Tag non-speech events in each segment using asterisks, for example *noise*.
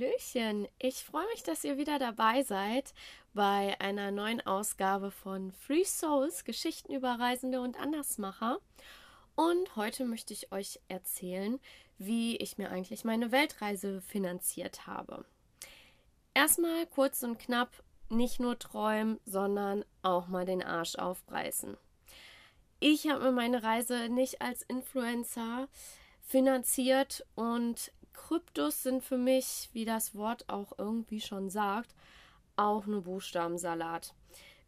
Hallöchen, ich freue mich, dass ihr wieder dabei seid bei einer neuen Ausgabe von Free Souls, Geschichten über Reisende und Andersmacher. Und heute möchte ich euch erzählen, wie ich mir eigentlich meine Weltreise finanziert habe. Erstmal kurz und knapp, nicht nur träumen, sondern auch mal den Arsch aufreißen. Ich habe mir meine Reise nicht als Influencer finanziert und Kryptos sind für mich, wie das Wort auch irgendwie schon sagt, auch nur Buchstabensalat.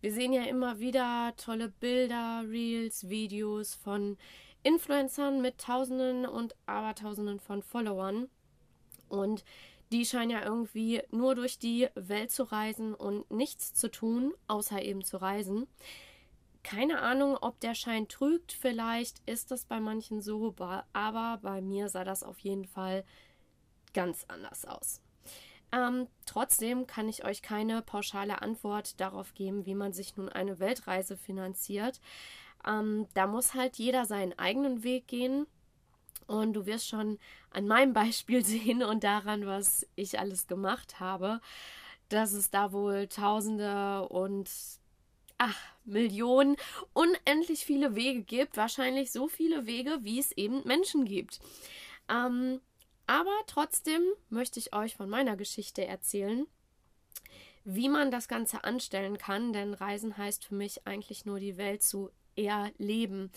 Wir sehen ja immer wieder tolle Bilder, Reels, Videos von Influencern mit Tausenden und Abertausenden von Followern. Und die scheinen ja irgendwie nur durch die Welt zu reisen und nichts zu tun, außer eben zu reisen. Keine Ahnung, ob der Schein trügt. Vielleicht ist das bei manchen so, aber bei mir sah das auf jeden Fall ganz anders aus. Ähm, trotzdem kann ich euch keine pauschale Antwort darauf geben, wie man sich nun eine Weltreise finanziert. Ähm, da muss halt jeder seinen eigenen Weg gehen. Und du wirst schon an meinem *laughs* Beispiel sehen und daran, was ich alles gemacht habe, dass es da wohl Tausende und ach, Millionen, unendlich viele Wege gibt. Wahrscheinlich so viele Wege, wie es eben Menschen gibt. Ähm, aber trotzdem möchte ich euch von meiner Geschichte erzählen, wie man das Ganze anstellen kann, denn Reisen heißt für mich eigentlich nur die Welt zu erleben.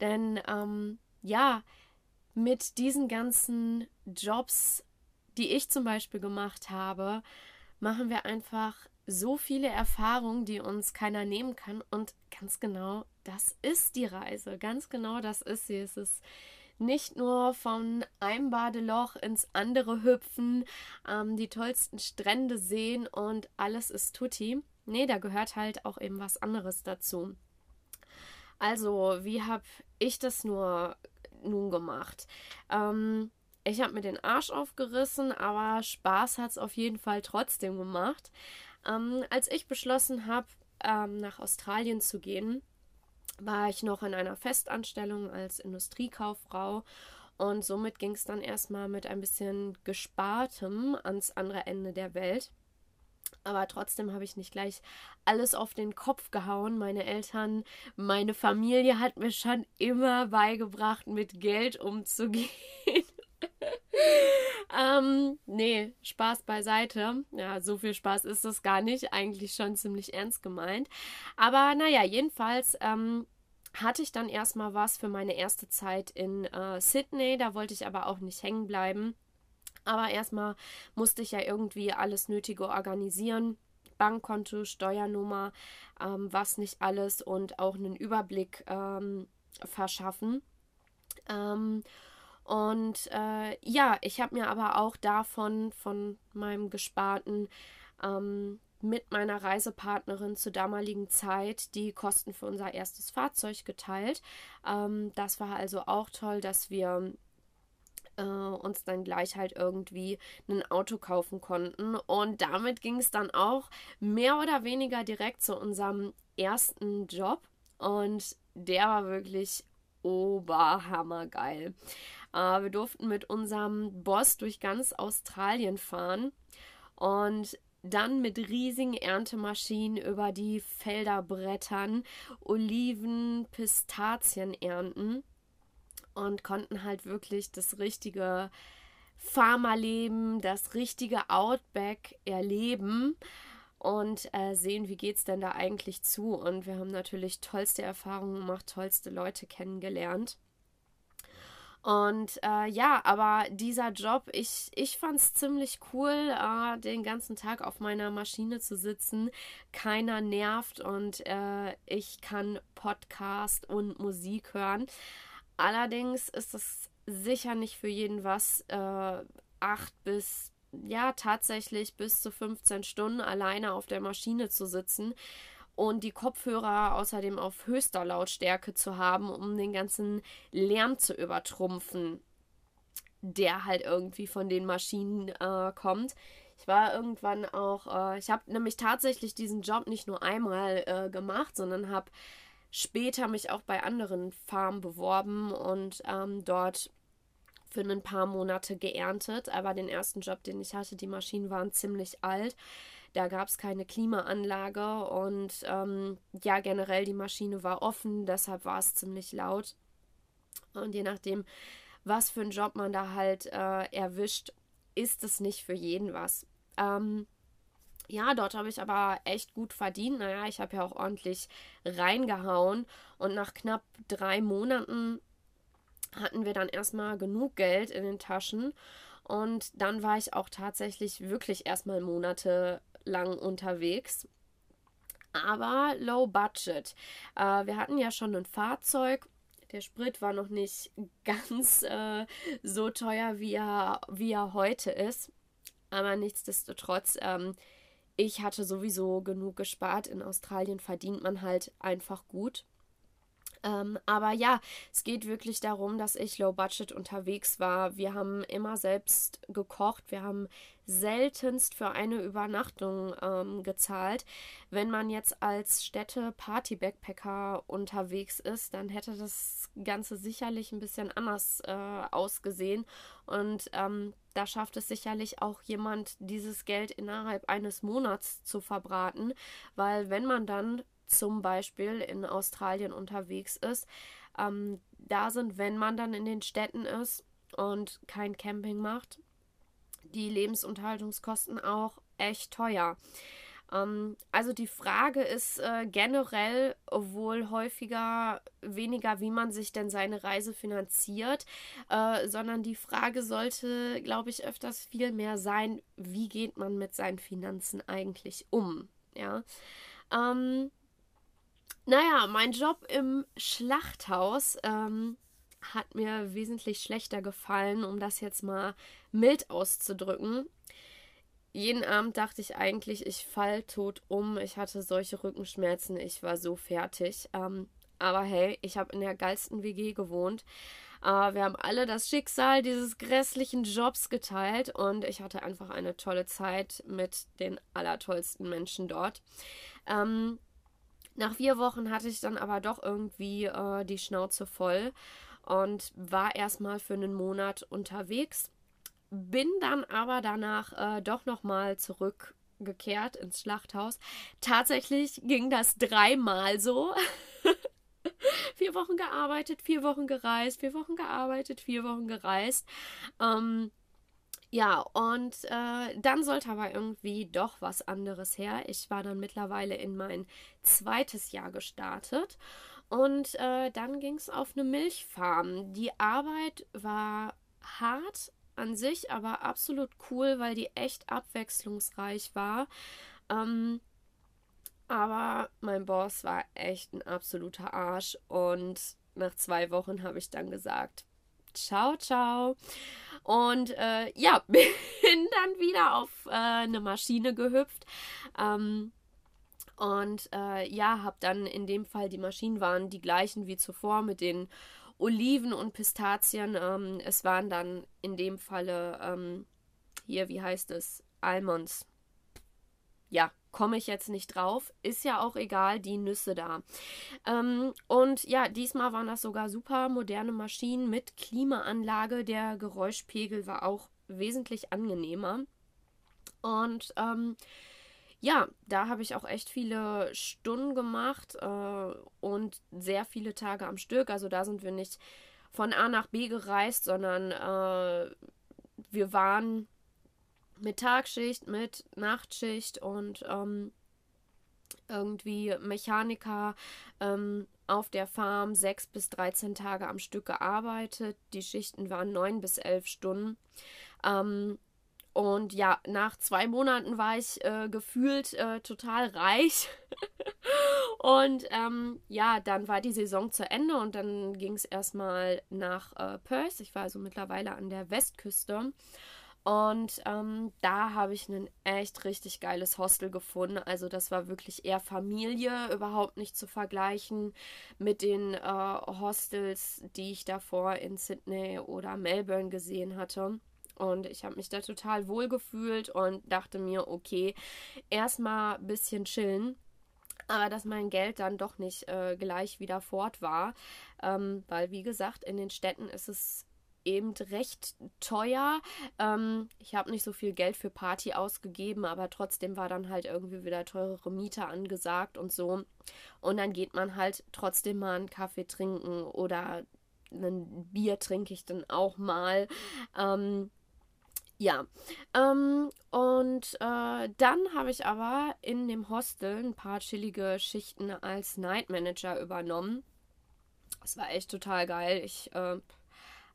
Denn ähm, ja, mit diesen ganzen Jobs, die ich zum Beispiel gemacht habe, machen wir einfach so viele Erfahrungen, die uns keiner nehmen kann. Und ganz genau, das ist die Reise. Ganz genau, das ist sie. Es ist nicht nur von einem Badeloch ins andere hüpfen, ähm, die tollsten Strände sehen und alles ist tutti. Nee, da gehört halt auch eben was anderes dazu. Also, wie habe ich das nur nun gemacht? Ähm, ich habe mir den Arsch aufgerissen, aber Spaß hat es auf jeden Fall trotzdem gemacht. Ähm, als ich beschlossen habe, ähm, nach Australien zu gehen, war ich noch in einer Festanstellung als Industriekauffrau und somit ging es dann erstmal mit ein bisschen Gespartem ans andere Ende der Welt. Aber trotzdem habe ich nicht gleich alles auf den Kopf gehauen. Meine Eltern, meine Familie hat mir schon immer beigebracht, mit Geld umzugehen. *laughs* ähm, nee, Spaß beiseite. Ja, so viel Spaß ist das gar nicht. Eigentlich schon ziemlich ernst gemeint. Aber naja, jedenfalls ähm, hatte ich dann erstmal was für meine erste Zeit in äh, Sydney. Da wollte ich aber auch nicht hängen bleiben. Aber erstmal musste ich ja irgendwie alles Nötige organisieren. Bankkonto, Steuernummer, ähm, was nicht alles und auch einen Überblick ähm, verschaffen. Ähm, und äh, ja, ich habe mir aber auch davon, von meinem Gesparten, ähm, mit meiner Reisepartnerin zur damaligen Zeit die Kosten für unser erstes Fahrzeug geteilt. Ähm, das war also auch toll, dass wir äh, uns dann gleich halt irgendwie ein Auto kaufen konnten. Und damit ging es dann auch mehr oder weniger direkt zu unserem ersten Job. Und der war wirklich oberhammergeil. Äh, wir durften mit unserem Boss durch ganz Australien fahren und dann mit riesigen Erntemaschinen über die Felder brettern, Oliven, Pistazien ernten und konnten halt wirklich das richtige Farmerleben, das richtige Outback erleben und äh, sehen, wie geht es denn da eigentlich zu. Und wir haben natürlich tollste Erfahrungen gemacht, tollste Leute kennengelernt. Und äh, ja, aber dieser Job, ich, ich fand es ziemlich cool, äh, den ganzen Tag auf meiner Maschine zu sitzen. Keiner nervt und äh, ich kann Podcast und Musik hören. Allerdings ist es sicher nicht für jeden was, äh, acht bis, ja, tatsächlich bis zu 15 Stunden alleine auf der Maschine zu sitzen und die Kopfhörer außerdem auf höchster Lautstärke zu haben, um den ganzen Lärm zu übertrumpfen, der halt irgendwie von den Maschinen äh, kommt. Ich war irgendwann auch, äh, ich habe nämlich tatsächlich diesen Job nicht nur einmal äh, gemacht, sondern habe später mich auch bei anderen Farmen beworben und ähm, dort für ein paar Monate geerntet. Aber den ersten Job, den ich hatte, die Maschinen waren ziemlich alt. Da gab es keine Klimaanlage und ähm, ja, generell die Maschine war offen, deshalb war es ziemlich laut. Und je nachdem, was für einen Job man da halt äh, erwischt, ist es nicht für jeden was. Ähm, ja, dort habe ich aber echt gut verdient. Naja, ich habe ja auch ordentlich reingehauen. Und nach knapp drei Monaten hatten wir dann erstmal genug Geld in den Taschen. Und dann war ich auch tatsächlich wirklich erstmal monatelang unterwegs. Aber low budget. Äh, wir hatten ja schon ein Fahrzeug. Der Sprit war noch nicht *laughs* ganz äh, so teuer, wie er, wie er heute ist. Aber nichtsdestotrotz, ähm, ich hatte sowieso genug gespart. In Australien verdient man halt einfach gut. Ähm, aber ja, es geht wirklich darum, dass ich low budget unterwegs war. Wir haben immer selbst gekocht. Wir haben seltenst für eine Übernachtung ähm, gezahlt. Wenn man jetzt als Städte-Party-Backpacker unterwegs ist, dann hätte das Ganze sicherlich ein bisschen anders äh, ausgesehen. Und ähm, da schafft es sicherlich auch jemand, dieses Geld innerhalb eines Monats zu verbraten, weil wenn man dann zum Beispiel in Australien unterwegs ist, ähm, da sind, wenn man dann in den Städten ist und kein Camping macht, die Lebensunterhaltungskosten auch echt teuer. Ähm, also die Frage ist äh, generell wohl häufiger weniger, wie man sich denn seine Reise finanziert, äh, sondern die Frage sollte, glaube ich, öfters viel mehr sein, wie geht man mit seinen Finanzen eigentlich um? Ja. Ähm, naja, mein Job im Schlachthaus ähm, hat mir wesentlich schlechter gefallen, um das jetzt mal mild auszudrücken. Jeden Abend dachte ich eigentlich, ich fall tot um. Ich hatte solche Rückenschmerzen, ich war so fertig. Ähm, aber hey, ich habe in der geilsten WG gewohnt. Äh, wir haben alle das Schicksal dieses grässlichen Jobs geteilt und ich hatte einfach eine tolle Zeit mit den allertollsten Menschen dort. Ähm, nach vier Wochen hatte ich dann aber doch irgendwie äh, die Schnauze voll und war erstmal für einen Monat unterwegs. Bin dann aber danach äh, doch nochmal zurückgekehrt ins Schlachthaus. Tatsächlich ging das dreimal so. *laughs* vier Wochen gearbeitet, vier Wochen gereist, vier Wochen gearbeitet, vier Wochen gereist. Ähm, ja, und äh, dann sollte aber irgendwie doch was anderes her. Ich war dann mittlerweile in mein zweites Jahr gestartet und äh, dann ging es auf eine Milchfarm. Die Arbeit war hart an sich, aber absolut cool, weil die echt abwechslungsreich war. Ähm, aber mein Boss war echt ein absoluter Arsch und nach zwei Wochen habe ich dann gesagt, ciao, ciao. Und äh, ja, *laughs* bin dann wieder auf äh, eine Maschine gehüpft. Ähm, und äh, ja, habe dann in dem Fall, die Maschinen waren die gleichen wie zuvor mit den Oliven und Pistazien. Ähm, es waren dann in dem Falle ähm, hier, wie heißt es, Almonds. Ja, komme ich jetzt nicht drauf. Ist ja auch egal, die Nüsse da. Ähm, und ja, diesmal waren das sogar super moderne Maschinen mit Klimaanlage. Der Geräuschpegel war auch wesentlich angenehmer. Und ähm, ja, da habe ich auch echt viele Stunden gemacht äh, und sehr viele Tage am Stück. Also da sind wir nicht von A nach B gereist, sondern äh, wir waren mit Tagschicht, mit Nachtschicht und ähm, irgendwie Mechaniker ähm, auf der Farm sechs bis 13 Tage am Stück gearbeitet. Die Schichten waren neun bis elf Stunden. Ähm, und ja, nach zwei Monaten war ich äh, gefühlt äh, total reich. *laughs* und ähm, ja, dann war die Saison zu Ende und dann ging es erstmal nach äh, Perth. Ich war also mittlerweile an der Westküste. Und ähm, da habe ich ein echt richtig geiles Hostel gefunden. Also das war wirklich eher Familie, überhaupt nicht zu vergleichen mit den äh, Hostels, die ich davor in Sydney oder Melbourne gesehen hatte. Und ich habe mich da total wohl gefühlt und dachte mir, okay, erstmal ein bisschen chillen. Aber dass mein Geld dann doch nicht äh, gleich wieder fort war. Ähm, weil, wie gesagt, in den Städten ist es eben recht teuer. Ähm, ich habe nicht so viel Geld für Party ausgegeben, aber trotzdem war dann halt irgendwie wieder teurere Miete angesagt und so. Und dann geht man halt trotzdem mal einen Kaffee trinken oder ein Bier trinke ich dann auch mal. Ähm, ja, ähm, und äh, dann habe ich aber in dem Hostel ein paar chillige Schichten als Night Manager übernommen. Das war echt total geil. Ich äh,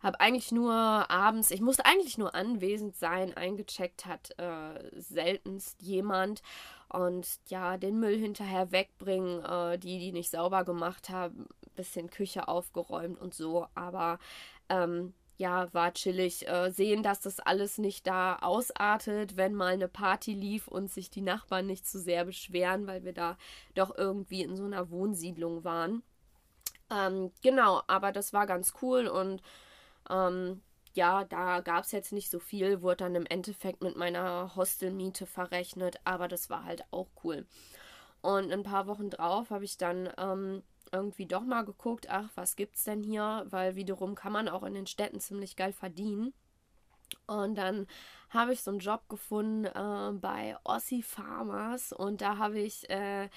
habe eigentlich nur abends, ich musste eigentlich nur anwesend sein, eingecheckt hat äh, seltenst jemand. Und ja, den Müll hinterher wegbringen, äh, die, die nicht sauber gemacht haben, bisschen Küche aufgeräumt und so. Aber ähm, ja, war chillig. Äh, sehen, dass das alles nicht da ausartet, wenn mal eine Party lief und sich die Nachbarn nicht zu sehr beschweren, weil wir da doch irgendwie in so einer Wohnsiedlung waren. Ähm, genau, aber das war ganz cool und ähm, ja, da gab es jetzt nicht so viel, wurde dann im Endeffekt mit meiner Hostelmiete verrechnet, aber das war halt auch cool. Und ein paar Wochen drauf habe ich dann ähm, irgendwie doch mal geguckt, ach, was gibt's denn hier? Weil wiederum kann man auch in den Städten ziemlich geil verdienen. Und dann habe ich so einen Job gefunden äh, bei Ossi Farmers und da habe ich äh,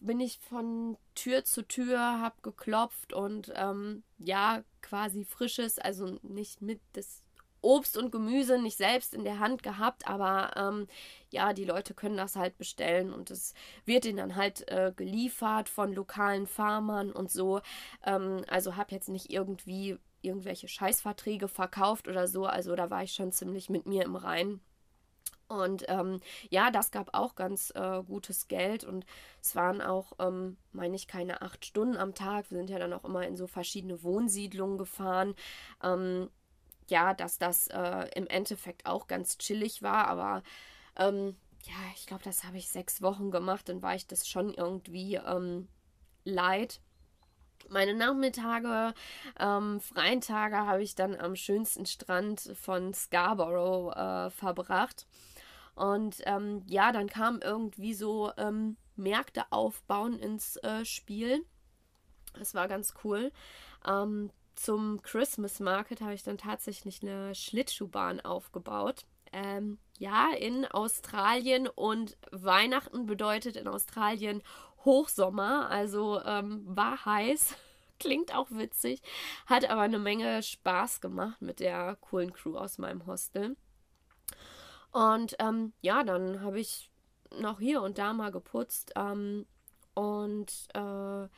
bin ich von Tür zu Tür, habe geklopft und ähm, ja, quasi frisches, also nicht mit das Obst und Gemüse nicht selbst in der Hand gehabt, aber ähm, ja, die Leute können das halt bestellen und es wird ihnen dann halt äh, geliefert von lokalen Farmern und so. Ähm, also habe jetzt nicht irgendwie irgendwelche Scheißverträge verkauft oder so, also da war ich schon ziemlich mit mir im Reinen. Und ähm, ja, das gab auch ganz äh, gutes Geld und es waren auch, ähm, meine ich, keine acht Stunden am Tag. Wir sind ja dann auch immer in so verschiedene Wohnsiedlungen gefahren. Ähm, ja, dass das äh, im Endeffekt auch ganz chillig war, aber ähm, ja, ich glaube, das habe ich sechs Wochen gemacht, dann war ich das schon irgendwie ähm, leid. Meine Nachmittage, ähm, freien Tage habe ich dann am schönsten Strand von Scarborough äh, verbracht. Und ähm, ja, dann kam irgendwie so ähm, Märkte aufbauen ins äh, Spiel. Das war ganz cool. Ähm, zum Christmas Market habe ich dann tatsächlich eine Schlittschuhbahn aufgebaut. Ähm, ja, in Australien und Weihnachten bedeutet in Australien Hochsommer, also ähm, war heiß. *laughs* Klingt auch witzig, hat aber eine Menge Spaß gemacht mit der coolen Crew aus meinem Hostel. Und ähm, ja, dann habe ich noch hier und da mal geputzt ähm, und äh,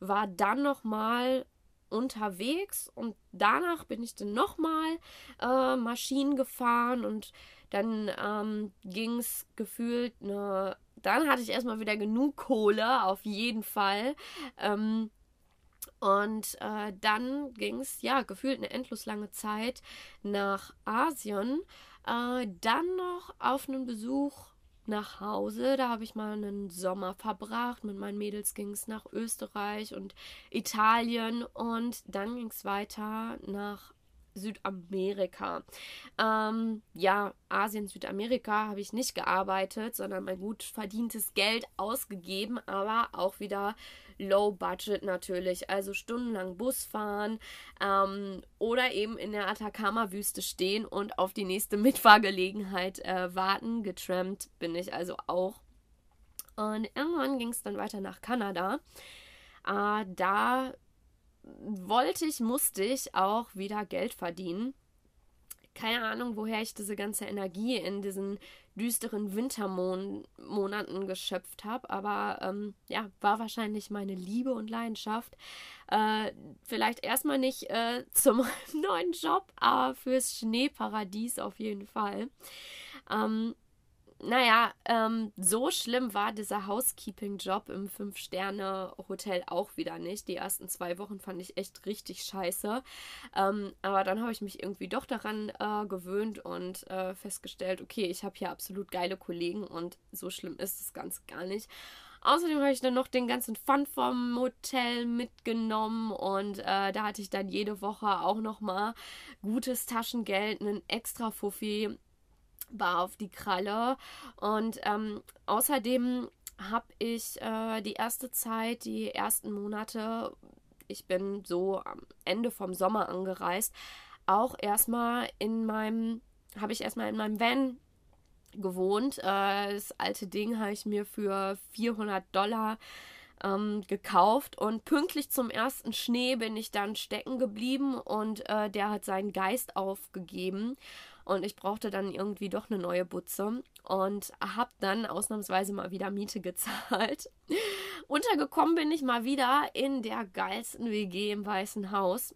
war dann noch mal unterwegs und danach bin ich dann nochmal äh, Maschinen gefahren und dann ähm, ging es gefühlt eine. Dann hatte ich erstmal wieder genug Kohle, auf jeden Fall. Ähm, und äh, dann ging es, ja, gefühlt eine endlos lange Zeit nach Asien. Äh, dann noch auf einen Besuch nach Hause. Da habe ich mal einen Sommer verbracht. Mit meinen Mädels ging es nach Österreich und Italien und dann ging es weiter nach Südamerika. Ähm, ja, Asien, Südamerika habe ich nicht gearbeitet, sondern mein gut verdientes Geld ausgegeben, aber auch wieder Low Budget natürlich. Also stundenlang Bus fahren ähm, oder eben in der Atacama-Wüste stehen und auf die nächste Mitfahrgelegenheit äh, warten. Getrampt bin ich also auch. Und irgendwann ging es dann weiter nach Kanada. Äh, da wollte ich, musste ich auch wieder Geld verdienen. Keine Ahnung, woher ich diese ganze Energie in diesen düsteren Wintermonaten geschöpft habe, aber ähm, ja, war wahrscheinlich meine Liebe und Leidenschaft. Äh, vielleicht erstmal nicht äh, *laughs* zum neuen Job, aber fürs Schneeparadies auf jeden Fall. Ähm, naja, ähm, so schlimm war dieser Housekeeping-Job im Fünf-Sterne-Hotel auch wieder nicht. Die ersten zwei Wochen fand ich echt richtig scheiße. Ähm, aber dann habe ich mich irgendwie doch daran äh, gewöhnt und äh, festgestellt, okay, ich habe hier absolut geile Kollegen und so schlimm ist es ganz gar nicht. Außerdem habe ich dann noch den ganzen Fun vom Hotel mitgenommen und äh, da hatte ich dann jede Woche auch noch mal gutes Taschengeld, einen extra Fuffi war auf die Kralle. Und ähm, außerdem habe ich äh, die erste Zeit, die ersten Monate, ich bin so am Ende vom Sommer angereist, auch erstmal in meinem, habe ich erstmal in meinem Van gewohnt. Äh, das alte Ding habe ich mir für 400 Dollar ähm, gekauft und pünktlich zum ersten Schnee bin ich dann stecken geblieben und äh, der hat seinen Geist aufgegeben und ich brauchte dann irgendwie doch eine neue Butze und habe dann ausnahmsweise mal wieder Miete *laughs* gezahlt. Untergekommen bin ich mal wieder in der geilsten WG im Weißen Haus.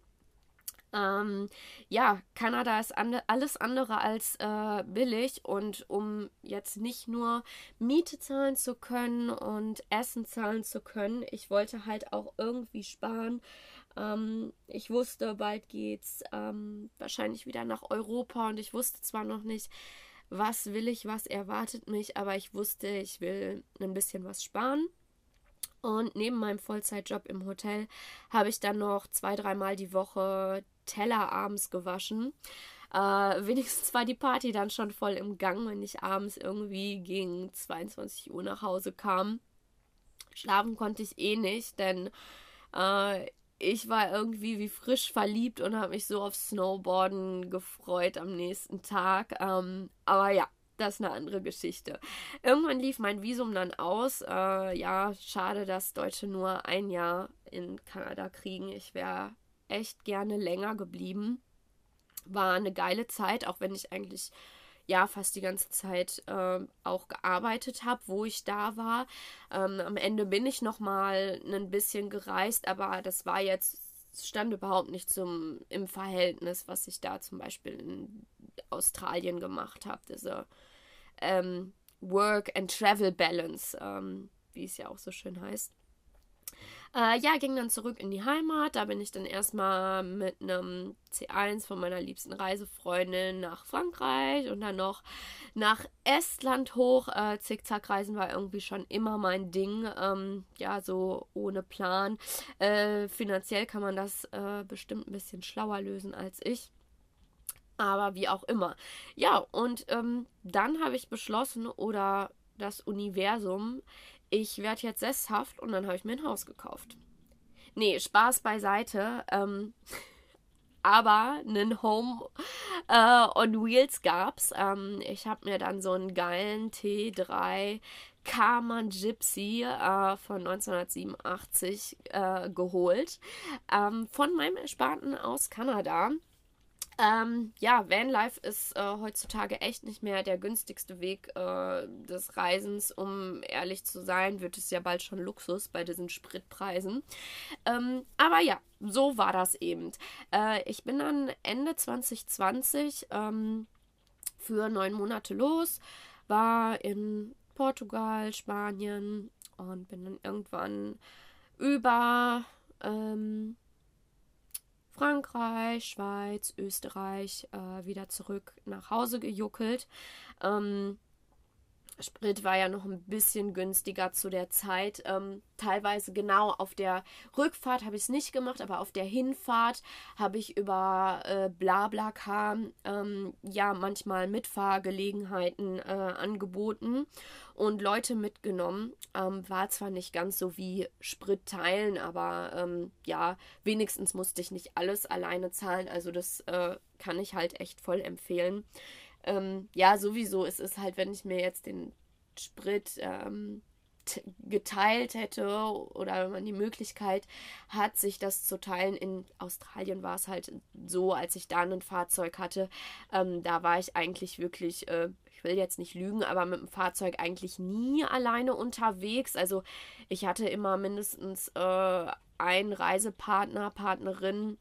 Ähm, ja, Kanada ist an, alles andere als äh, billig und um jetzt nicht nur Miete zahlen zu können und Essen zahlen zu können, ich wollte halt auch irgendwie sparen. Ähm, ich wusste, bald geht's ähm, wahrscheinlich wieder nach Europa und ich wusste zwar noch nicht, was will ich, was erwartet mich, aber ich wusste, ich will ein bisschen was sparen. Und neben meinem Vollzeitjob im Hotel habe ich dann noch zwei, dreimal die Woche Teller abends gewaschen. Äh, *laughs* wenigstens war die Party dann schon voll im Gang, wenn ich abends irgendwie gegen 22 Uhr nach Hause kam. Schlafen konnte ich eh nicht, denn äh, ich war irgendwie wie frisch verliebt und habe mich so auf Snowboarden gefreut am nächsten Tag. Ähm, aber ja, das ist eine andere Geschichte. Irgendwann lief mein Visum dann aus. Äh, ja, schade, dass Deutsche nur ein Jahr in Kanada kriegen. Ich wäre echt gerne länger geblieben. War eine geile Zeit, auch wenn ich eigentlich ja fast die ganze Zeit äh, auch gearbeitet habe, wo ich da war. Ähm, am Ende bin ich noch mal ein bisschen gereist, aber das war jetzt stand überhaupt nicht zum im Verhältnis, was ich da zum Beispiel in Australien gemacht habe. Diese ähm, Work and Travel Balance, ähm, wie es ja auch so schön heißt. Äh, ja, ging dann zurück in die Heimat. Da bin ich dann erstmal mit einem C1 von meiner liebsten Reisefreundin nach Frankreich und dann noch nach Estland hoch. Äh, Zickzackreisen war irgendwie schon immer mein Ding. Ähm, ja, so ohne Plan. Äh, finanziell kann man das äh, bestimmt ein bisschen schlauer lösen als ich. Aber wie auch immer. Ja, und ähm, dann habe ich beschlossen, oder das Universum ich werde jetzt sesshaft und dann habe ich mir ein Haus gekauft. Nee, Spaß beiseite. Ähm, *laughs* aber einen Home äh, on Wheels gab's. Ähm, ich habe mir dann so einen geilen T3 Karman Gypsy äh, von 1987 äh, geholt. Ähm, von meinem Ersparten aus Kanada. Ähm, ja, Vanlife ist äh, heutzutage echt nicht mehr der günstigste Weg äh, des Reisens. Um ehrlich zu sein, wird es ja bald schon Luxus bei diesen Spritpreisen. Ähm, aber ja, so war das eben. Äh, ich bin dann Ende 2020 ähm, für neun Monate los, war in Portugal, Spanien und bin dann irgendwann über ähm, Frankreich, Schweiz, Österreich äh, wieder zurück nach Hause gejuckelt. Ähm, Sprit war ja noch ein bisschen günstiger zu der Zeit. Ähm, teilweise genau auf der Rückfahrt habe ich es nicht gemacht, aber auf der Hinfahrt habe ich über äh, BlaBlaCar ähm, ja manchmal Mitfahrgelegenheiten äh, angeboten und Leute mitgenommen. Ähm, war zwar nicht ganz so wie Sprit teilen, aber ähm, ja, wenigstens musste ich nicht alles alleine zahlen. Also das äh, kann ich halt echt voll empfehlen. Ähm, ja, sowieso ist es halt, wenn ich mir jetzt den Sprit ähm, geteilt hätte oder wenn man die Möglichkeit hat, sich das zu teilen. In Australien war es halt so, als ich da ein Fahrzeug hatte, ähm, da war ich eigentlich wirklich, äh, ich will jetzt nicht lügen, aber mit dem Fahrzeug eigentlich nie alleine unterwegs. Also ich hatte immer mindestens äh, einen Reisepartner, Partnerin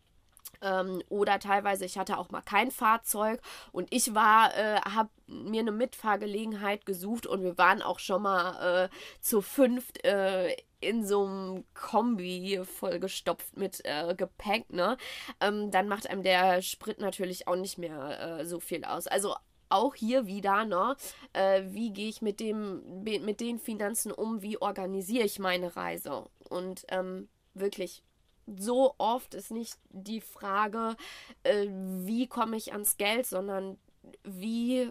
ähm, oder teilweise, ich hatte auch mal kein Fahrzeug und ich war, äh, habe mir eine Mitfahrgelegenheit gesucht und wir waren auch schon mal äh, zu fünft äh, in so einem Kombi vollgestopft mit äh, Gepäck, ne? Ähm, dann macht einem der Sprit natürlich auch nicht mehr äh, so viel aus. Also auch hier wieder, ne? Äh, wie gehe ich mit dem, mit den Finanzen um? Wie organisiere ich meine Reise? Und ähm, wirklich so oft ist nicht die Frage, äh, wie komme ich ans Geld, sondern wie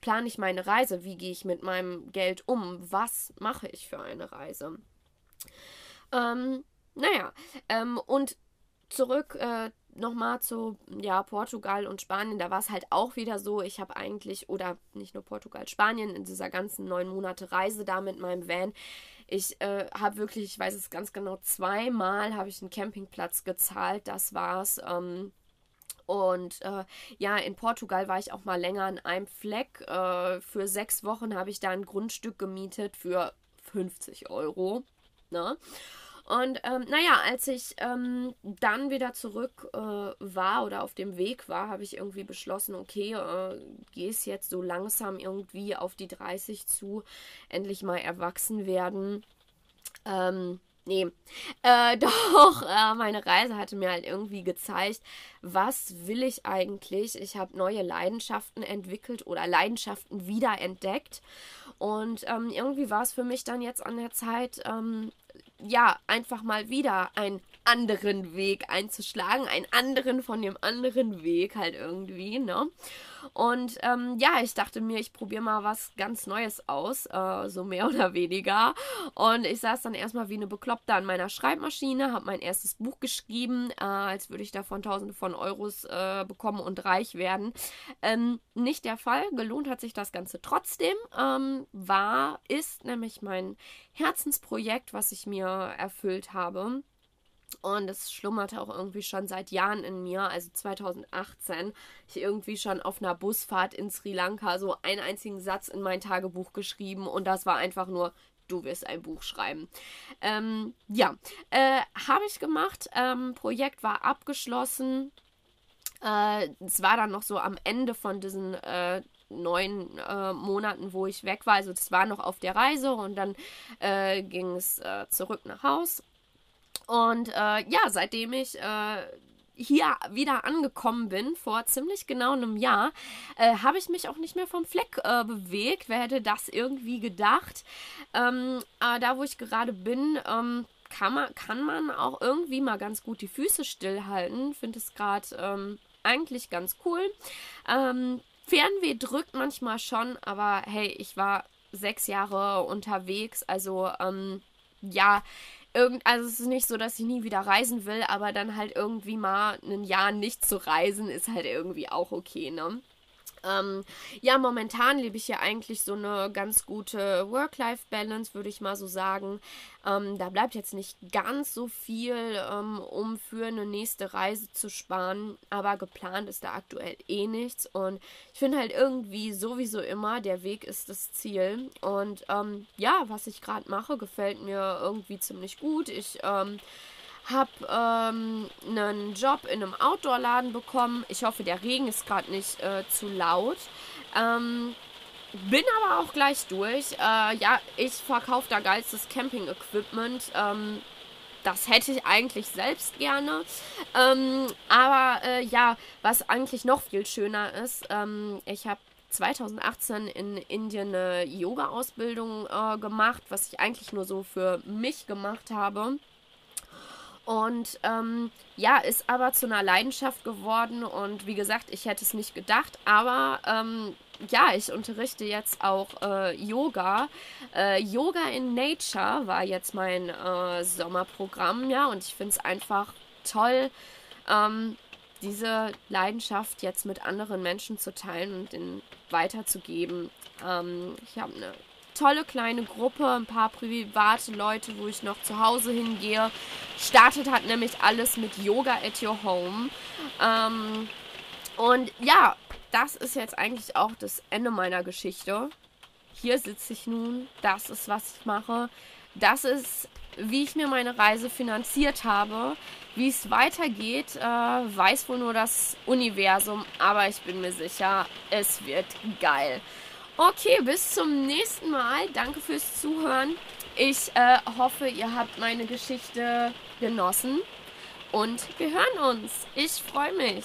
plane ich meine Reise, wie gehe ich mit meinem Geld um, was mache ich für eine Reise. Ähm, naja, ähm, und zurück äh, nochmal zu ja, Portugal und Spanien, da war es halt auch wieder so, ich habe eigentlich, oder nicht nur Portugal, Spanien, in dieser ganzen neun Monate Reise da mit meinem Van, ich äh, habe wirklich, ich weiß es ganz genau, zweimal habe ich einen Campingplatz gezahlt. Das war's. Ähm, und äh, ja, in Portugal war ich auch mal länger an einem Fleck. Äh, für sechs Wochen habe ich da ein Grundstück gemietet für 50 Euro. Ne? Und ähm, naja, als ich ähm, dann wieder zurück äh, war oder auf dem Weg war, habe ich irgendwie beschlossen, okay, äh, gehst jetzt so langsam irgendwie auf die 30 zu, endlich mal erwachsen werden. Ähm, Nee, äh, *laughs* doch, äh, meine Reise hatte mir halt irgendwie gezeigt, was will ich eigentlich. Ich habe neue Leidenschaften entwickelt oder Leidenschaften wiederentdeckt. Und ähm, irgendwie war es für mich dann jetzt an der Zeit, ähm, ja, einfach mal wieder einen anderen Weg einzuschlagen, einen anderen von dem anderen Weg halt irgendwie, ne? Und ähm, ja, ich dachte mir, ich probiere mal was ganz Neues aus, äh, so mehr *laughs* oder weniger. Und ich saß dann erstmal wie eine Bekloppte an meiner Schreibmaschine, habe mein erstes Buch geschrieben, äh, als würde ich davon tausende von Euros äh, bekommen und reich werden. Ähm, nicht der Fall, gelohnt hat sich das Ganze trotzdem. Ähm, war, ist nämlich mein Herzensprojekt, was ich mir erfüllt habe. Und es schlummerte auch irgendwie schon seit Jahren in mir. Also 2018, ich irgendwie schon auf einer Busfahrt in Sri Lanka so einen einzigen Satz in mein Tagebuch geschrieben. Und das war einfach nur, du wirst ein Buch schreiben. Ähm, ja, äh, habe ich gemacht. Ähm, Projekt war abgeschlossen. Äh, es war dann noch so am Ende von diesen äh, neun äh, Monaten, wo ich weg war. Also das war noch auf der Reise und dann äh, ging es äh, zurück nach Haus. Und äh, ja, seitdem ich äh, hier wieder angekommen bin, vor ziemlich genau einem Jahr, äh, habe ich mich auch nicht mehr vom Fleck äh, bewegt. Wer hätte das irgendwie gedacht? Ähm, aber da, wo ich gerade bin, ähm, kann, man, kann man auch irgendwie mal ganz gut die Füße stillhalten. Finde es gerade ähm, eigentlich ganz cool. Ähm, Fernweh drückt manchmal schon, aber hey, ich war sechs Jahre unterwegs, also ähm, ja, irgend, also es ist nicht so, dass ich nie wieder reisen will, aber dann halt irgendwie mal ein Jahr nicht zu reisen, ist halt irgendwie auch okay, ne? Ähm, ja, momentan lebe ich ja eigentlich so eine ganz gute Work-Life-Balance, würde ich mal so sagen. Ähm, da bleibt jetzt nicht ganz so viel, ähm, um für eine nächste Reise zu sparen, aber geplant ist da aktuell eh nichts. Und ich finde halt irgendwie sowieso immer, der Weg ist das Ziel. Und ähm, ja, was ich gerade mache, gefällt mir irgendwie ziemlich gut. Ich habe ähm, einen Job in einem Outdoor-Laden bekommen. Ich hoffe, der Regen ist gerade nicht äh, zu laut. Ähm, bin aber auch gleich durch. Äh, ja, ich verkaufe da geilstes Camping-Equipment. Ähm, das hätte ich eigentlich selbst gerne. Ähm, aber äh, ja, was eigentlich noch viel schöner ist, ähm, ich habe 2018 in Indien eine Yoga-Ausbildung äh, gemacht, was ich eigentlich nur so für mich gemacht habe. Und ähm, ja, ist aber zu einer Leidenschaft geworden. Und wie gesagt, ich hätte es nicht gedacht. Aber ähm, ja, ich unterrichte jetzt auch äh, Yoga. Äh, Yoga in Nature war jetzt mein äh, Sommerprogramm, ja. Und ich finde es einfach toll, ähm, diese Leidenschaft jetzt mit anderen Menschen zu teilen und den weiterzugeben. Ähm, ich habe eine tolle kleine Gruppe, ein paar private Leute, wo ich noch zu Hause hingehe. Startet hat nämlich alles mit Yoga at Your Home. Ähm, und ja, das ist jetzt eigentlich auch das Ende meiner Geschichte. Hier sitze ich nun, das ist, was ich mache. Das ist, wie ich mir meine Reise finanziert habe. Wie es weitergeht, äh, weiß wohl nur das Universum, aber ich bin mir sicher, es wird geil. Okay, bis zum nächsten Mal. Danke fürs Zuhören. Ich äh, hoffe, ihr habt meine Geschichte genossen. Und wir hören uns. Ich freue mich.